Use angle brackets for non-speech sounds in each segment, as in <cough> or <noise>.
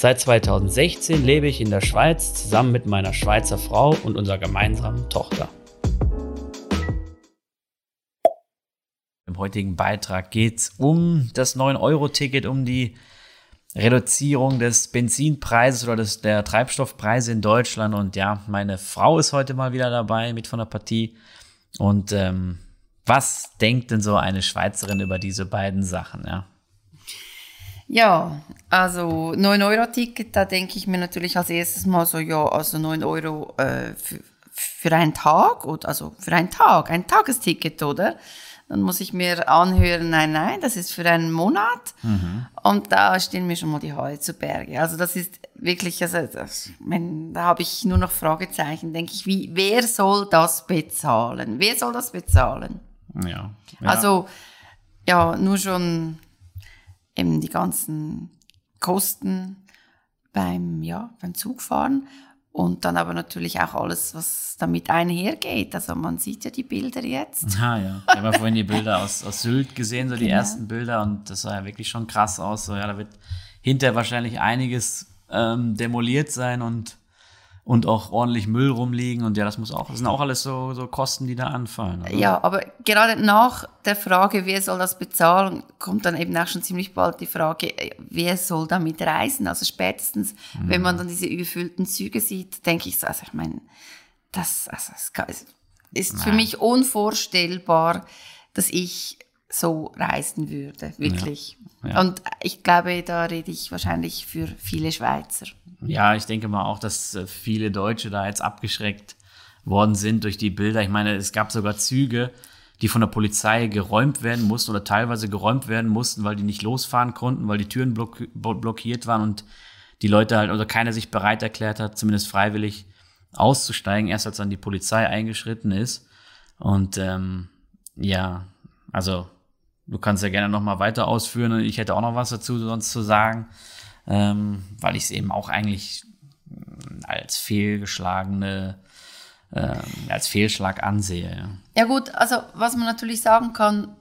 Seit 2016 lebe ich in der Schweiz zusammen mit meiner Schweizer Frau und unserer gemeinsamen Tochter. Im heutigen Beitrag geht es um das 9-Euro-Ticket, um die Reduzierung des Benzinpreises oder des, der Treibstoffpreise in Deutschland. Und ja, meine Frau ist heute mal wieder dabei mit von der Partie. Und ähm, was denkt denn so eine Schweizerin über diese beiden Sachen? Ja, ja also 9-Euro-Ticket, da denke ich mir natürlich als erstes mal so, ja, also 9 Euro äh, für, für einen Tag, oder, also für einen Tag, ein Tagesticket, oder? Dann muss ich mir anhören, nein, nein, das ist für einen Monat. Mhm. Und da stehen mir schon mal die Haare zu Berge. Also das ist wirklich, also das, wenn, da habe ich nur noch Fragezeichen, denke ich, wie, wer soll das bezahlen? Wer soll das bezahlen? Ja. ja. Also, ja, nur schon eben die ganzen Kosten beim, ja, beim Zugfahren. Und dann aber natürlich auch alles, was damit einhergeht. Also man sieht ja die Bilder jetzt. <laughs> Ah ja, ich habe vorhin die Bilder aus, aus Sylt gesehen, so die genau. ersten Bilder. Und das sah ja wirklich schon krass aus. So, ja, da wird hinterher wahrscheinlich einiges ähm, demoliert sein und und auch ordentlich Müll rumliegen und ja, das muss auch, das sind auch alles so, so Kosten, die da anfallen. Oder? Ja, aber gerade nach der Frage, wer soll das bezahlen, kommt dann eben auch schon ziemlich bald die Frage, wer soll damit reisen? Also spätestens, mhm. wenn man dann diese überfüllten Züge sieht, denke ich so, also ich meine, das, also es ist Nein. für mich unvorstellbar, dass ich so reisen würde, wirklich. Ja. Ja. Und ich glaube, da rede ich wahrscheinlich für viele Schweizer. Ja, ich denke mal auch, dass äh, viele Deutsche da jetzt abgeschreckt worden sind durch die Bilder. Ich meine, es gab sogar Züge, die von der Polizei geräumt werden mussten oder teilweise geräumt werden mussten, weil die nicht losfahren konnten, weil die Türen block blockiert waren und die Leute halt oder keiner sich bereit erklärt hat, zumindest freiwillig auszusteigen, erst als dann die Polizei eingeschritten ist. Und ähm, ja, also du kannst ja gerne noch mal weiter ausführen. Ich hätte auch noch was dazu sonst zu sagen ähm, weil ich es eben auch eigentlich mm, als fehlgeschlagene, ähm, als Fehlschlag ansehe. Ja. gut, also was man natürlich sagen kann,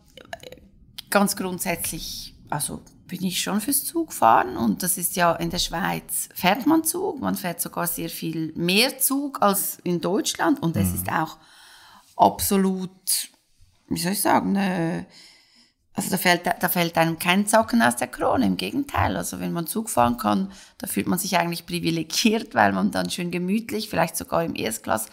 ganz grundsätzlich, also bin ich schon fürs Zugfahren und das ist ja in der Schweiz fährt man Zug, man fährt sogar sehr viel mehr Zug als in Deutschland und es mhm. ist auch absolut, wie soll ich sagen, eine also da fällt, da fällt einem kein Zocken aus der Krone, im Gegenteil. Also wenn man Zug fahren kann, da fühlt man sich eigentlich privilegiert, weil man dann schön gemütlich, vielleicht sogar im Erstklass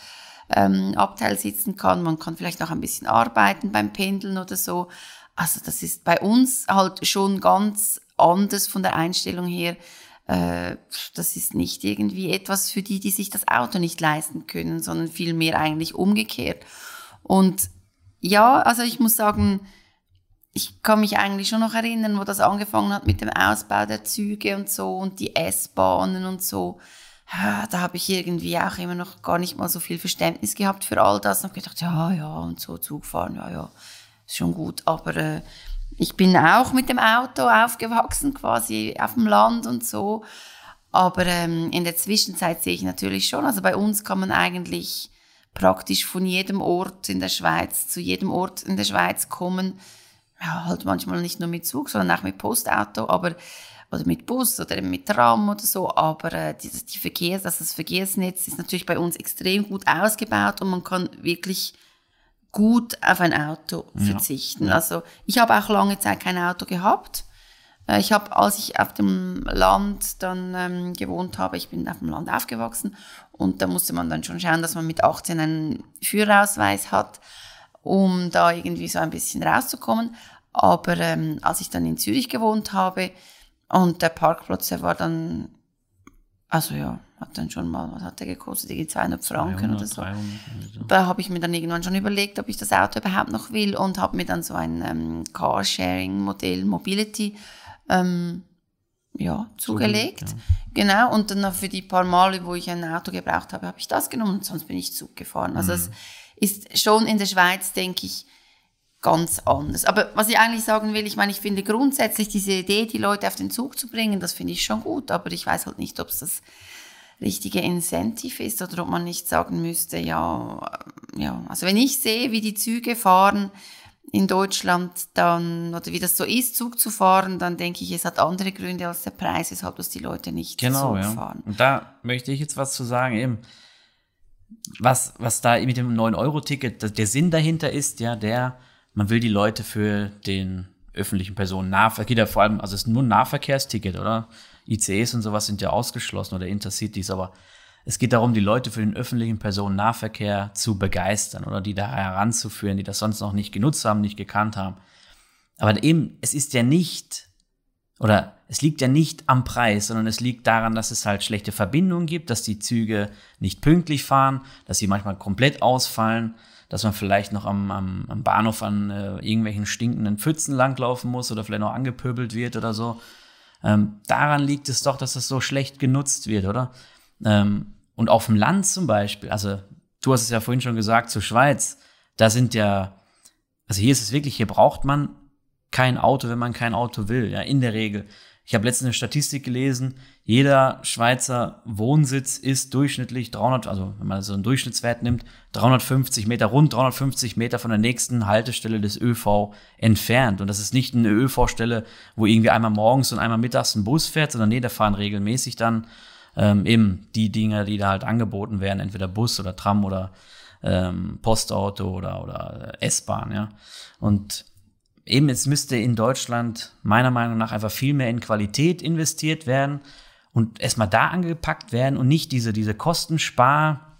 ähm, Abteil sitzen kann. Man kann vielleicht noch ein bisschen arbeiten beim Pendeln oder so. Also das ist bei uns halt schon ganz anders von der Einstellung her. Äh, das ist nicht irgendwie etwas für die, die sich das Auto nicht leisten können, sondern vielmehr eigentlich umgekehrt. Und ja, also ich muss sagen, ich kann mich eigentlich schon noch erinnern, wo das angefangen hat mit dem Ausbau der Züge und so und die S-Bahnen und so. Da habe ich irgendwie auch immer noch gar nicht mal so viel Verständnis gehabt für all das und gedacht, ja, ja, und so Zugfahren, ja, ja, ist schon gut. Aber äh, ich bin auch mit dem Auto aufgewachsen, quasi auf dem Land und so. Aber ähm, in der Zwischenzeit sehe ich natürlich schon, also bei uns kann man eigentlich praktisch von jedem Ort in der Schweiz zu jedem Ort in der Schweiz kommen ja, halt manchmal nicht nur mit Zug, sondern auch mit Postauto, aber oder mit Bus oder mit Tram oder so, aber äh, die, die Verkehrs, also das Verkehrsnetz ist natürlich bei uns extrem gut ausgebaut und man kann wirklich gut auf ein Auto verzichten. Ja, ja. Also ich habe auch lange Zeit kein Auto gehabt. Äh, ich habe, als ich auf dem Land dann ähm, gewohnt habe, ich bin auf dem Land aufgewachsen und da musste man dann schon schauen, dass man mit 18 einen Führerausweis hat um da irgendwie so ein bisschen rauszukommen. Aber ähm, als ich dann in Zürich gewohnt habe und der Parkplatz, der war dann, also ja, hat dann schon mal, was hat der gekostet? Die 200 Franken 300, oder so. 300, da habe ich mir dann irgendwann schon überlegt, ob ich das Auto überhaupt noch will und habe mir dann so ein ähm, Carsharing-Modell, Mobility, ähm, ja, zugelegt. Ja. Genau, und dann für die paar Male, wo ich ein Auto gebraucht habe, habe ich das genommen und sonst bin ich Zug gefahren. Also mhm. es ist schon in der Schweiz, denke ich, ganz anders. Aber was ich eigentlich sagen will, ich meine, ich finde grundsätzlich diese Idee, die Leute auf den Zug zu bringen, das finde ich schon gut, aber ich weiß halt nicht, ob es das richtige Incentive ist oder ob man nicht sagen müsste, ja, ja, also wenn ich sehe, wie die Züge fahren, in Deutschland dann, oder wie das so ist, Zug zu fahren, dann denke ich, es hat andere Gründe als der Preis, weshalb das die Leute nicht genau, Zug ja. fahren. Und da möchte ich jetzt was zu sagen, eben, was, was da mit dem 9-Euro-Ticket, der Sinn dahinter ist, ja, der, man will die Leute für den öffentlichen Personennahverkehr, geht ja vor allem, also es ist nur ein Nahverkehrsticket, oder? ICEs und sowas sind ja ausgeschlossen oder Intercities, aber es geht darum, die Leute für den öffentlichen Personennahverkehr zu begeistern oder die da heranzuführen, die das sonst noch nicht genutzt haben, nicht gekannt haben. Aber eben, es ist ja nicht, oder es liegt ja nicht am Preis, sondern es liegt daran, dass es halt schlechte Verbindungen gibt, dass die Züge nicht pünktlich fahren, dass sie manchmal komplett ausfallen, dass man vielleicht noch am, am, am Bahnhof an äh, irgendwelchen stinkenden Pfützen langlaufen muss oder vielleicht noch angepöbelt wird oder so. Ähm, daran liegt es doch, dass das so schlecht genutzt wird, oder? Ähm, und auf dem Land zum Beispiel, also du hast es ja vorhin schon gesagt, zur Schweiz, da sind ja, also hier ist es wirklich, hier braucht man kein Auto, wenn man kein Auto will, ja, in der Regel. Ich habe letztens eine Statistik gelesen, jeder Schweizer Wohnsitz ist durchschnittlich 300, also wenn man so einen Durchschnittswert nimmt, 350 Meter, rund 350 Meter von der nächsten Haltestelle des ÖV entfernt. Und das ist nicht eine ÖV-Stelle, wo irgendwie einmal morgens und einmal mittags ein Bus fährt, sondern nee, da fahren regelmäßig dann ähm, eben die Dinge, die da halt angeboten werden, entweder Bus oder Tram oder ähm, Postauto oder, oder S-Bahn, ja. Und eben, es müsste in Deutschland meiner Meinung nach einfach viel mehr in Qualität investiert werden und erstmal da angepackt werden und nicht diese, diese Kostenspar,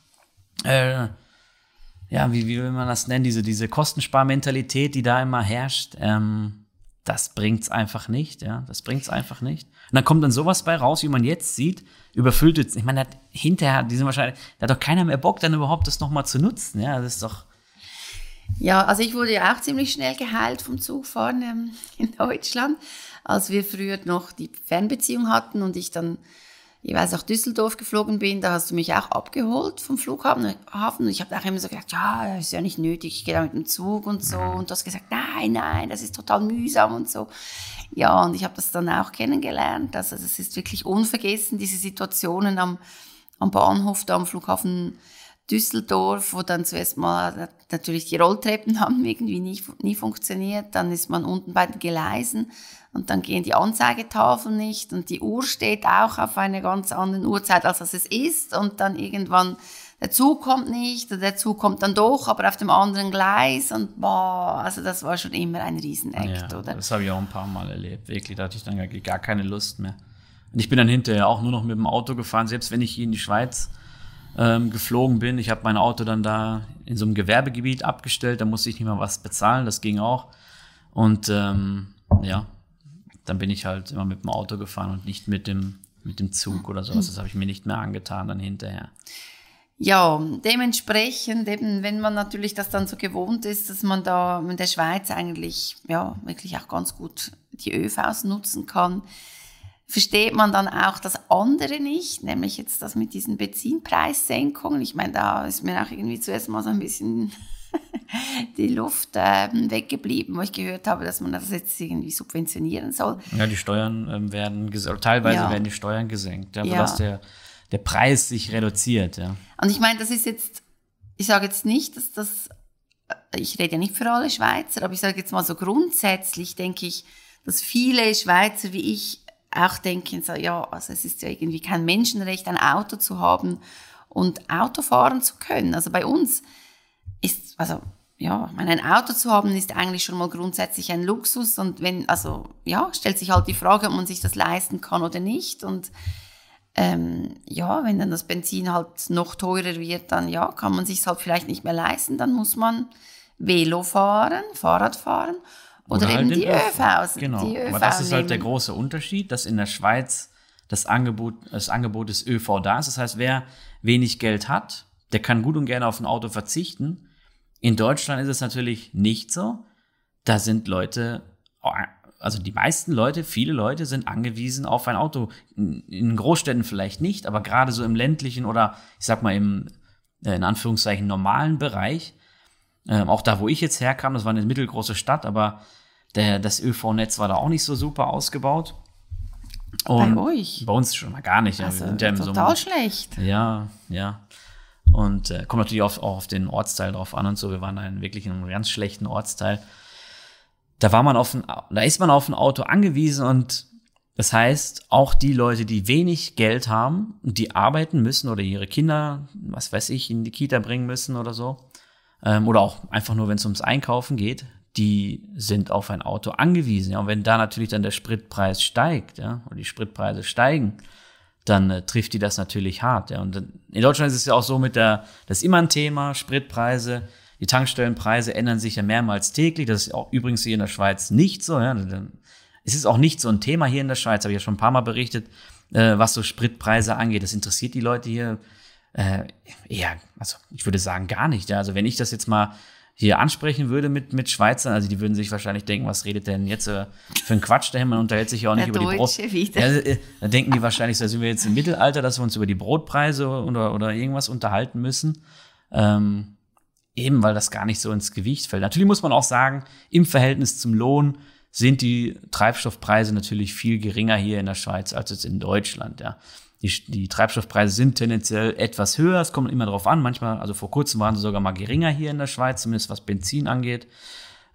äh, ja, wie, wie will man das nennen, diese, diese Kostensparmentalität, die da immer herrscht. Ähm, das bringt's einfach nicht, ja, das bringt's einfach nicht. Und dann kommt dann sowas bei raus, wie man jetzt sieht, überfüllte, ich meine, hat, hinterher, die sind wahrscheinlich, da hat doch keiner mehr Bock, dann überhaupt das nochmal zu nutzen, ja, das ist doch. Ja, also ich wurde ja auch ziemlich schnell geheilt vom Zugfahren ähm, <laughs> in Deutschland, als wir früher noch die Fernbeziehung hatten und ich dann jeweils nach Düsseldorf geflogen bin, da hast du mich auch abgeholt vom Flughafen. Und ich habe auch immer so gedacht, ja, ist ja nicht nötig, ich gehe da mit dem Zug und so. Und du hast gesagt, nein, nein, das ist total mühsam und so. Ja, und ich habe das dann auch kennengelernt. Also es ist wirklich unvergessen, diese Situationen am, am Bahnhof, da am Flughafen Düsseldorf, wo dann zuerst mal natürlich die Rolltreppen <laughs> haben irgendwie nie, nie funktioniert. Dann ist man unten bei den Gleisen und dann gehen die Anzeigetafeln nicht und die Uhr steht auch auf einer ganz anderen Uhrzeit, als es ist und dann irgendwann der Zug kommt nicht oder der Zug kommt dann doch, aber auf dem anderen Gleis und boah, also das war schon immer ein Riesenakt, ja, oder? Das habe ich auch ein paar Mal erlebt, wirklich, da hatte ich dann gar, gar keine Lust mehr. Und ich bin dann hinterher auch nur noch mit dem Auto gefahren, selbst wenn ich hier in die Schweiz ähm, geflogen bin. Ich habe mein Auto dann da in so einem Gewerbegebiet abgestellt, da musste ich nicht mal was bezahlen, das ging auch. Und ähm, ja, dann bin ich halt immer mit dem Auto gefahren und nicht mit dem, mit dem Zug oder sowas. Das habe ich mir nicht mehr angetan dann hinterher. Ja, dementsprechend, eben, wenn man natürlich das dann so gewohnt ist, dass man da in der Schweiz eigentlich ja wirklich auch ganz gut die ÖVs nutzen kann, versteht man dann auch das andere nicht, nämlich jetzt das mit diesen Benzinpreissenkungen. Ich meine, da ist mir auch irgendwie zuerst mal so ein bisschen <laughs> die Luft äh, weggeblieben, wo ich gehört habe, dass man das jetzt irgendwie subventionieren soll. Ja, die Steuern ähm, werden teilweise ja. werden die Steuern gesenkt, ja, ja. der, der Preis sich reduziert. Ja. Und ich meine, das ist jetzt, ich sage jetzt nicht, dass das, äh, ich rede ja nicht für alle Schweizer, aber ich sage jetzt mal so grundsätzlich, denke ich, dass viele Schweizer wie ich auch denken, so, ja, also es ist ja irgendwie kein Menschenrecht, ein Auto zu haben und Auto fahren zu können. Also bei uns ist, also ja, meine, ein Auto zu haben ist eigentlich schon mal grundsätzlich ein Luxus und wenn, also ja, stellt sich halt die Frage, ob man sich das leisten kann oder nicht und ähm, ja, wenn dann das Benzin halt noch teurer wird, dann ja, kann man sich halt vielleicht nicht mehr leisten, dann muss man Velo fahren, Fahrrad fahren oder, oder eben halt die ÖVs. Genau, die ÖV aber das ist halt der große Unterschied, dass in der Schweiz das Angebot, das Angebot des ÖV da ist. Das heißt, wer wenig Geld hat, der kann gut und gerne auf ein Auto verzichten in Deutschland ist es natürlich nicht so. Da sind Leute also die meisten Leute, viele Leute sind angewiesen auf ein Auto. In Großstädten vielleicht nicht, aber gerade so im ländlichen oder ich sag mal im, äh, in Anführungszeichen, normalen Bereich, ähm, auch da, wo ich jetzt herkam, das war eine mittelgroße Stadt, aber der, das ÖV-Netz war da auch nicht so super ausgebaut. Und bei euch? Bei uns schon mal gar nicht. Also, ja total so, schlecht. Ja, ja. Und äh, kommt natürlich auch, auch auf den Ortsteil drauf an und so. Wir waren da in wirklich einem ganz schlechten Ortsteil. Da war man auf ein, da ist man auf ein Auto angewiesen und das heißt, auch die Leute, die wenig Geld haben und die arbeiten müssen oder ihre Kinder, was weiß ich, in die Kita bringen müssen oder so, ähm, oder auch einfach nur, wenn es ums Einkaufen geht, die sind auf ein Auto angewiesen. Ja, und wenn da natürlich dann der Spritpreis steigt, ja, und die Spritpreise steigen, dann äh, trifft die das natürlich hart. Ja. Und in Deutschland ist es ja auch so mit der, das ist immer ein Thema, Spritpreise, die Tankstellenpreise ändern sich ja mehrmals täglich. Das ist auch übrigens hier in der Schweiz nicht so. Ja. Es ist auch nicht so ein Thema hier in der Schweiz, habe ich ja schon ein paar Mal berichtet, äh, was so Spritpreise angeht. Das interessiert die Leute hier äh, eher, also ich würde sagen, gar nicht. Ja. Also wenn ich das jetzt mal hier ansprechen würde mit, mit Schweizern, also die würden sich wahrscheinlich denken, was redet denn jetzt äh, für ein Quatsch dahin? Man unterhält sich ja auch nicht Der über die Brot. Ja, äh, da denken die wahrscheinlich, da sind wir jetzt im Mittelalter, dass wir uns über die Brotpreise oder, oder irgendwas unterhalten müssen. Ähm, eben weil das gar nicht so ins Gewicht fällt. Natürlich muss man auch sagen, im Verhältnis zum Lohn sind die Treibstoffpreise natürlich viel geringer hier in der Schweiz als jetzt in Deutschland. Ja. Die, die Treibstoffpreise sind tendenziell etwas höher. Es kommt immer darauf an. Manchmal, also vor kurzem waren sie sogar mal geringer hier in der Schweiz, zumindest was Benzin angeht.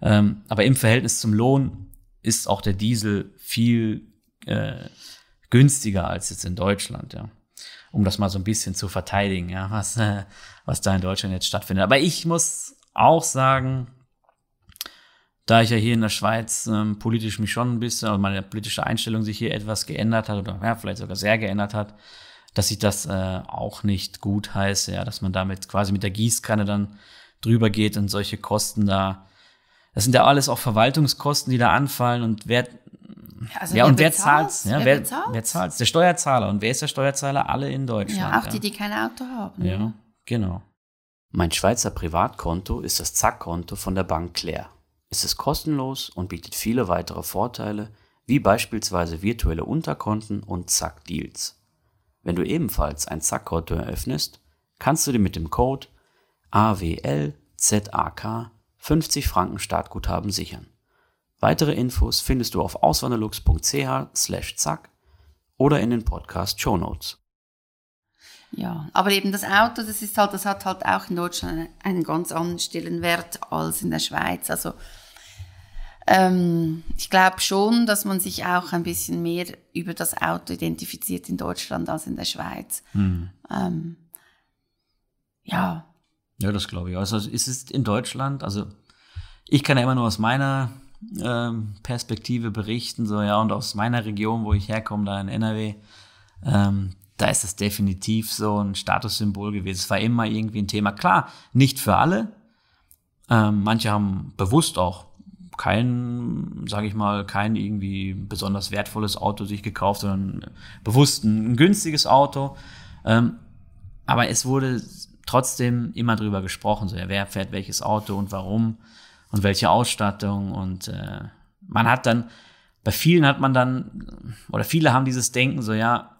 Ähm, aber im Verhältnis zum Lohn ist auch der Diesel viel äh, günstiger als jetzt in Deutschland, ja. Um das mal so ein bisschen zu verteidigen, ja, was, äh, was da in Deutschland jetzt stattfindet. Aber ich muss auch sagen, da ich ja hier in der Schweiz ähm, politisch mich schon ein bisschen, also meine politische Einstellung sich hier etwas geändert hat oder ja, vielleicht sogar sehr geändert hat, dass ich das äh, auch nicht gut heiße, ja, dass man damit quasi mit der Gießkanne dann drüber geht und solche Kosten da, das sind ja alles auch Verwaltungskosten, die da anfallen und wer, also ja, wer und wer zahlt ja, wer, wer, wer zahlt Der Steuerzahler. Und wer ist der Steuerzahler? Alle in Deutschland. Ja, auch die, die kein Auto haben. Ja, genau. Mein Schweizer Privatkonto ist das Zack-Konto von der Bank Claire. Es ist kostenlos und bietet viele weitere Vorteile, wie beispielsweise virtuelle Unterkonten und Zack Deals. Wenn du ebenfalls ein Zack-Konto eröffnest, kannst du dir mit dem Code AWLZAK 50 Franken Startguthaben sichern. Weitere Infos findest du auf auswanderlux.ch/zack oder in den Podcast Show Notes. Ja, aber eben das Auto, das ist halt, das hat halt auch in Deutschland einen ganz anderen Stellenwert als in der Schweiz. Also ähm, ich glaube schon, dass man sich auch ein bisschen mehr über das Auto identifiziert in Deutschland als in der Schweiz. Mhm. Ähm, ja. Ja, das glaube ich. Also ist es in Deutschland, also ich kann ja immer nur aus meiner ähm, Perspektive berichten, so ja, und aus meiner Region, wo ich herkomme, da in NRW, ähm, da ist es definitiv so ein Statussymbol gewesen. Es war immer irgendwie ein Thema. Klar, nicht für alle. Ähm, manche haben bewusst auch kein, sage ich mal, kein irgendwie besonders wertvolles Auto sich gekauft, sondern bewusst ein, günstiges Auto. Ähm, aber es wurde trotzdem immer drüber gesprochen, so ja, wer fährt welches Auto und warum und welche Ausstattung und äh, man hat dann bei vielen hat man dann oder viele haben dieses Denken so ja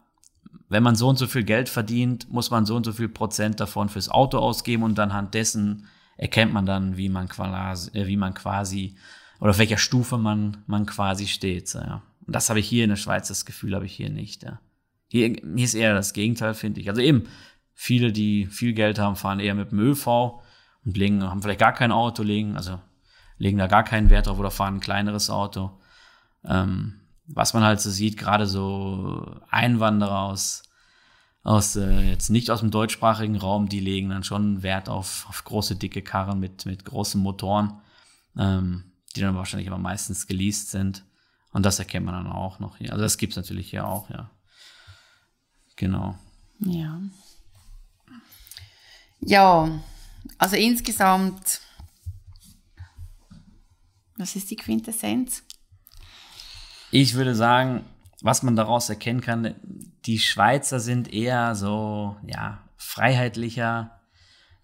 wenn man so und so viel Geld verdient, muss man so und so viel Prozent davon fürs Auto ausgeben und anhand dessen erkennt man dann, wie man quasi, äh, wie man quasi oder auf welcher Stufe man, man quasi steht. So, ja. Und das habe ich hier in der Schweiz, das Gefühl habe ich hier nicht. Ja. Hier, hier ist eher das Gegenteil, finde ich. Also eben, viele, die viel Geld haben, fahren eher mit dem ÖV und legen, haben vielleicht gar kein Auto, legen, also legen da gar keinen Wert drauf oder fahren ein kleineres Auto. Ähm, was man halt so sieht, gerade so Einwanderer aus, aus äh, jetzt nicht aus dem deutschsprachigen Raum, die legen dann schon Wert auf, auf große, dicke Karren mit, mit großen Motoren, ähm, die dann wahrscheinlich aber meistens geleast sind. Und das erkennt man dann auch noch hier. Also das gibt es natürlich hier auch, ja. Genau. Ja. Ja, also insgesamt, was ist die Quintessenz? Ich würde sagen, was man daraus erkennen kann, die Schweizer sind eher so, ja, freiheitlicher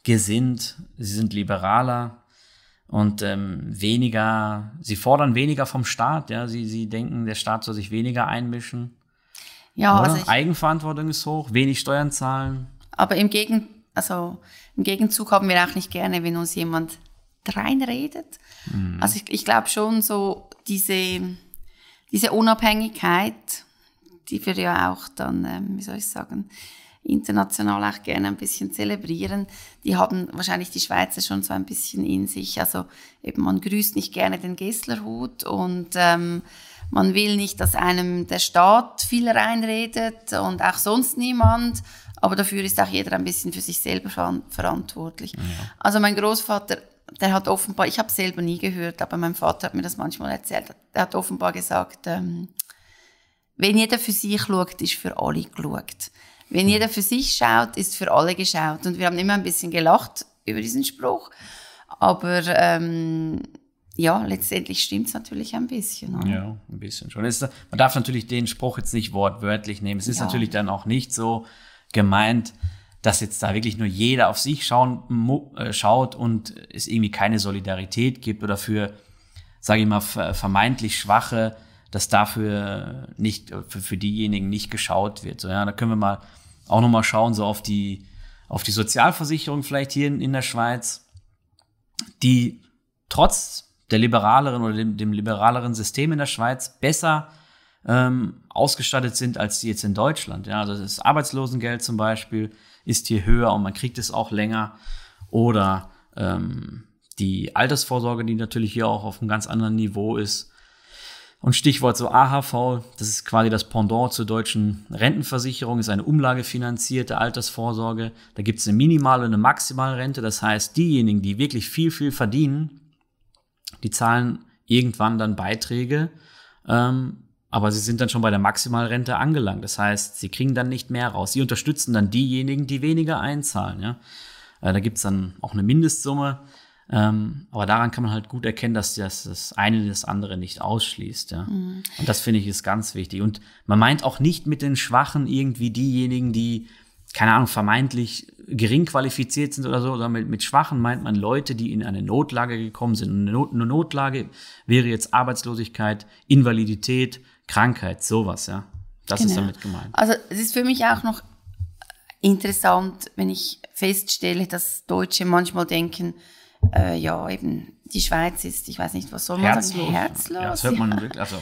gesinnt, sie sind liberaler. Und ähm, weniger, sie fordern weniger vom Staat, ja, sie, sie denken, der Staat soll sich weniger einmischen. Ja, Oder? also ich, Eigenverantwortung ist hoch, wenig Steuern zahlen. aber im, Gegen, also im Gegenzug haben wir auch nicht gerne, wenn uns jemand reinredet. Also ich, ich glaube schon so diese, diese Unabhängigkeit, die wir ja auch dann, ähm, wie soll ich sagen, international auch gerne ein bisschen zelebrieren, die haben wahrscheinlich die Schweizer schon so ein bisschen in sich. Also eben man grüßt nicht gerne den Gesslerhut und ähm, man will nicht, dass einem der Staat viel reinredet und auch sonst niemand. Aber dafür ist auch jeder ein bisschen für sich selber veran- verantwortlich. Also mein Großvater, der hat offenbar, ich habe selber nie gehört, aber mein Vater hat mir das manchmal erzählt, der hat offenbar gesagt, ähm, wenn jeder für sich schaut, ist für alle geschaut. Wenn jeder für sich schaut, ist für alle geschaut. Und wir haben immer ein bisschen gelacht über diesen Spruch. Aber ähm, ja, letztendlich stimmt es natürlich ein bisschen. Oder? Ja, ein bisschen schon. Ist, man darf natürlich den Spruch jetzt nicht wortwörtlich nehmen. Es ist Ja. natürlich dann auch nicht so gemeint, dass jetzt da wirklich nur jeder auf sich schauen, äh, schaut und es irgendwie keine Solidarität gibt oder für, sage ich mal, ver- vermeintlich Schwache, dass dafür nicht, für, für diejenigen nicht geschaut wird. So, ja, da können wir mal auch nochmal schauen, so auf die, auf die Sozialversicherung vielleicht hier in, in der Schweiz, die trotz der liberaleren oder dem, dem liberaleren System in der Schweiz besser ähm, ausgestattet sind als die jetzt in Deutschland. Ja, also das Arbeitslosengeld zum Beispiel ist hier höher und man kriegt es auch länger. Oder ähm, die Altersvorsorge, die natürlich hier auch auf einem ganz anderen Niveau ist. Und Stichwort so AHV, das ist quasi das Pendant zur deutschen Rentenversicherung, ist eine umlagefinanzierte Altersvorsorge. Da gibt es eine minimale und eine maximale Rente. Das heißt, diejenigen, die wirklich viel, viel verdienen, die zahlen irgendwann dann Beiträge, ähm, aber sie sind dann schon bei der Maximalrente angelangt. Das heißt, sie kriegen dann nicht mehr raus. Sie unterstützen dann diejenigen, die weniger einzahlen. Ja? Äh, da gibt's dann auch eine Mindestsumme. Ähm, aber daran kann man halt gut erkennen, dass das, das eine das andere nicht ausschließt. Ja? Und das finde ich ist ganz wichtig. Und man meint auch nicht mit den Schwachen irgendwie diejenigen, die, keine Ahnung, vermeintlich gering qualifiziert sind oder so, sondern mit, mit Schwachen meint man Leute, die in eine Notlage gekommen sind. Und eine, Not, eine Notlage wäre jetzt Arbeitslosigkeit, Invalidität, Krankheit, sowas, ja. Das ist Genau. damit gemeint. Also es ist für mich auch noch interessant, wenn ich feststelle, dass Deutsche manchmal denken, äh, ja, eben die Schweiz ist, ich weiß nicht, was soll man Herzlos. sagen, herzlos. Ja, das hört ja. man wirklich, also.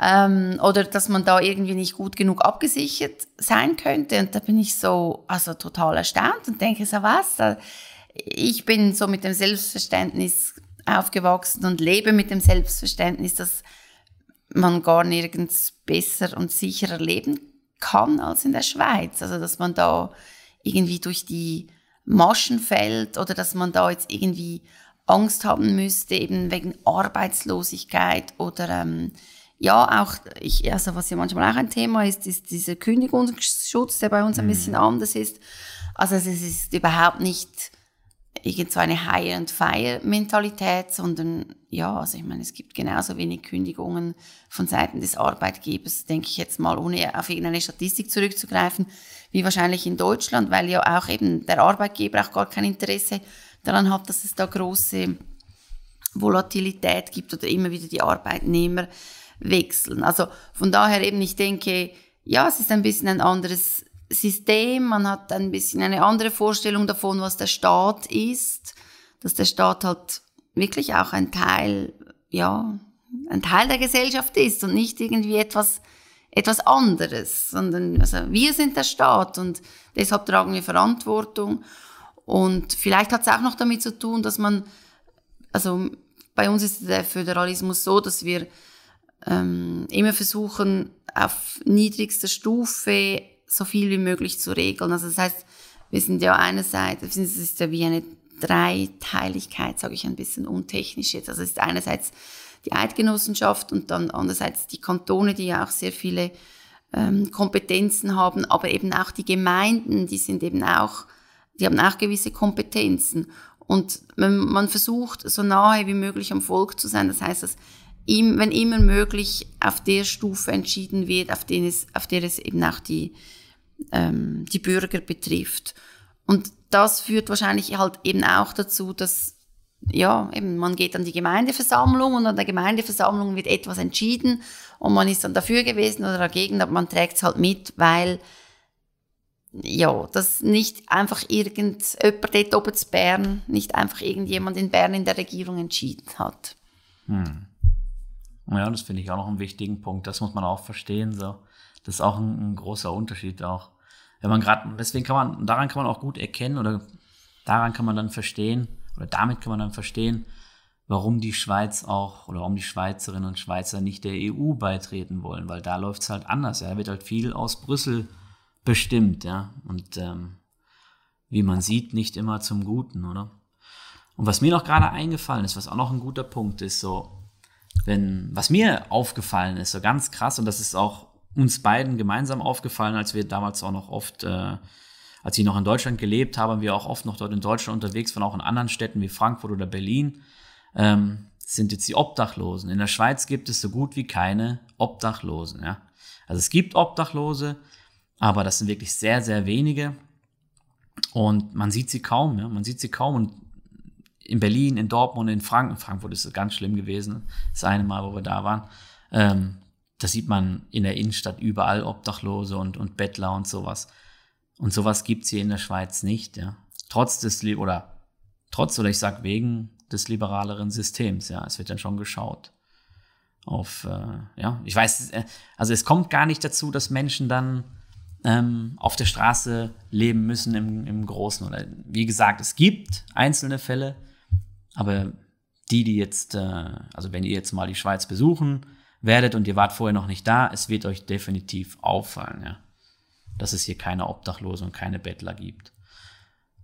ähm, oder dass man da irgendwie nicht gut genug abgesichert sein könnte. Und da bin ich so, also total erstaunt und denke so, was? Ich bin so mit dem Selbstverständnis aufgewachsen und lebe mit dem Selbstverständnis, dass man gar nirgends besser und sicherer leben kann als in der Schweiz. Also dass man da irgendwie durch die Maschen fällt oder dass man da jetzt irgendwie Angst haben müsste, eben wegen Arbeitslosigkeit oder ähm, ja, auch, ich, also was ja manchmal auch ein Thema ist, ist dieser Kündigungsschutz, der bei uns ein bisschen anders ist. Also es ist überhaupt nicht irgend so eine Hire-and-Fire-Mentalität, sondern ja, also ich meine, es gibt genauso wenig Kündigungen von Seiten des Arbeitgebers, denke ich jetzt mal, ohne auf irgendeine Statistik zurückzugreifen, wie wahrscheinlich in Deutschland, weil ja auch eben der Arbeitgeber auch gar kein Interesse daran hat, dass es da große Volatilität gibt oder immer wieder die Arbeitnehmer wechseln. Also von daher eben, ich denke, ja, es ist ein bisschen ein anderes System, man hat ein bisschen eine andere Vorstellung davon, was der Staat ist, dass der Staat halt wirklich auch ein Teil, ja, ein Teil der Gesellschaft ist und nicht irgendwie etwas, etwas anderes, sondern also wir sind der Staat und deshalb tragen wir Verantwortung. Und vielleicht hat es auch noch damit zu tun, dass man, also bei uns ist der Föderalismus so, dass wir ähm, immer versuchen, auf niedrigster Stufe so viel wie möglich zu regeln. Also das heißt, wir sind ja einerseits, es ist ja wie eine Dreiteiligkeit, sage ich ein bisschen untechnisch jetzt. Also es ist einerseits die Eidgenossenschaft und dann andererseits die Kantone, die ja auch sehr viele ähm, Kompetenzen haben, aber eben auch die Gemeinden, die sind eben auch, die haben auch gewisse Kompetenzen. Und man, versucht, so nahe wie möglich am Volk zu sein. Das heißt, dass ihm, wenn immer möglich auf der Stufe entschieden wird, auf, den es, auf der es eben auch die, ähm, die Bürger betrifft. Und das führt wahrscheinlich halt eben auch dazu, dass ja, eben, man geht an die Gemeindeversammlung und an der Gemeindeversammlung wird etwas entschieden und man ist dann dafür gewesen oder dagegen, aber man trägt es halt mit, weil ja, dass nicht einfach irgendjemand dort oben zu Bern, nicht einfach irgendjemand in Bern in der Regierung entschieden hat. Hm. Ja, das finde ich auch noch einen wichtigen Punkt. Das muss man auch verstehen. So. Das ist auch ein, ein großer Unterschied auch. Wenn man gerade, deswegen kann man, daran kann man auch gut erkennen oder daran kann man dann verstehen, oder damit kann man dann verstehen, warum die Schweiz auch oder warum die Schweizerinnen und Schweizer nicht der EU beitreten wollen, weil da läuft es halt anders. Ja, da wird halt viel aus Brüssel bestimmt, ja. Und ähm, wie man sieht, nicht immer zum Guten, oder? Und was mir noch gerade eingefallen ist, was auch noch ein guter Punkt ist, so, wenn, was mir aufgefallen ist, so ganz krass, und das ist auch uns beiden gemeinsam aufgefallen, als wir damals auch noch oft äh, als ich noch in Deutschland gelebt habe, wir auch oft noch dort in Deutschland unterwegs waren, auch in anderen Städten wie Frankfurt oder Berlin, ähm, sind jetzt die Obdachlosen. In der Schweiz gibt es so gut wie keine Obdachlosen. Ja? Also es gibt Obdachlose, aber das sind wirklich sehr, sehr wenige. Und man sieht sie kaum, ja? man sieht sie kaum. Und in Berlin, in Dortmund, in Frankfurt, Frankfurt ist es ganz schlimm gewesen, das eine Mal, wo wir da waren, ähm, da sieht man in der Innenstadt überall Obdachlose und, und Bettler und sowas. Und sowas gibt es hier in der Schweiz nicht, ja. Trotz des, oder trotz, oder ich sag wegen des liberaleren Systems, ja. Es wird dann schon geschaut. Auf, äh, ja, ich weiß, äh, also es kommt gar nicht dazu, dass Menschen dann ähm, auf der Straße leben müssen im, im Großen. Oder wie gesagt, es gibt einzelne Fälle, aber die, die jetzt, äh, also wenn ihr jetzt mal die Schweiz besuchen werdet und ihr wart vorher noch nicht da, es wird euch definitiv auffallen, ja dass es hier keine Obdachlose und keine Bettler gibt.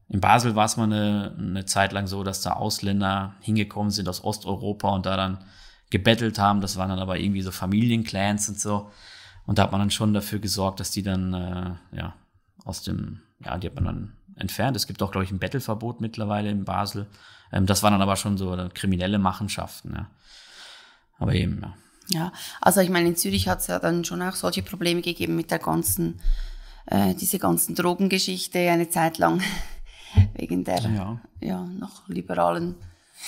In Basel war es mal eine, eine Zeit lang so, dass da Ausländer hingekommen sind aus Osteuropa und da dann gebettelt haben. Das waren dann aber irgendwie so Familienclans und so. Und da hat man dann schon dafür gesorgt, dass die dann, äh, ja, aus dem, ja, die hat man dann entfernt. Es gibt auch, glaube ich, ein Bettelverbot mittlerweile in Basel. Ähm, das waren dann aber schon so kriminelle Machenschaften, ja. Aber eben, ja. Ja, also ich meine, in Zürich hat es ja dann schon auch solche Probleme gegeben mit der ganzen äh, diese ganzen Drogengeschichte eine Zeit lang <laughs> wegen der ja. ja noch liberalen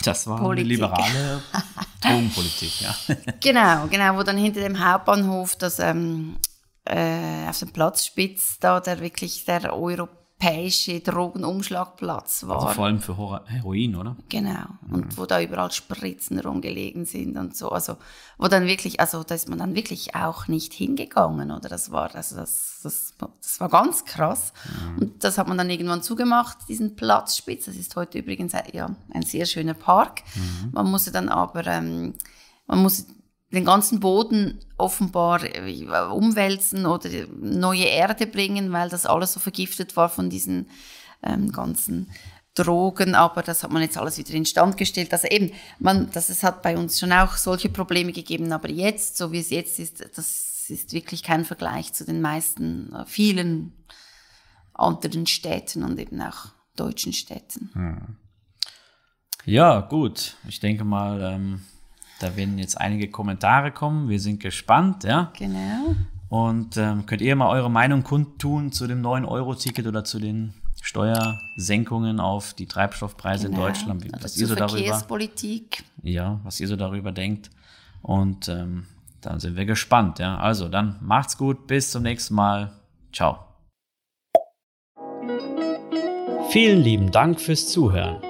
das war Politik. eine liberale <laughs> Drogenpolitik, ja. genau, genau, wo dann hinter dem Hauptbahnhof das ähm, äh, auf dem Platzspitz da der wirklich der Euro europäische Drogenumschlagplatz war. Also vor allem für Heroin, oder? Genau. Und mhm. wo da überall Spritzen rumgelegen sind und so. Also, wo dann wirklich, also da ist man dann wirklich auch nicht hingegangen, oder? Das war, also das, das, das war ganz krass. Mhm. Und das hat man dann irgendwann zugemacht, diesen Platzspitz. Das ist heute übrigens ja, ein sehr schöner Park. Mhm. Man musste dann aber, ähm, man musste den ganzen Boden offenbar äh, umwälzen oder neue Erde bringen, weil das alles so vergiftet war von diesen ähm, ganzen Drogen, aber das hat man jetzt alles wieder instand gestellt. Also eben, man, das es hat bei uns schon auch solche Probleme gegeben, aber jetzt, so wie es jetzt ist, das ist wirklich kein Vergleich zu den meisten, äh, vielen anderen Städten und eben auch deutschen Städten. Hm. Ja, gut. Ich denke mal, ähm, da werden jetzt einige Kommentare kommen. Wir sind gespannt, ja. Genau. Und ähm, könnt ihr mal eure Meinung kundtun zu dem 9-Euro-Ticket oder zu den Steuersenkungen auf die Treibstoffpreise genau. in Deutschland? Was also ihr so Verkehrspolitik. darüber, ja, was ihr so darüber denkt. Und ähm, dann sind wir gespannt. Ja. Also dann macht's gut, bis zum nächsten Mal. Ciao. Vielen lieben Dank fürs Zuhören.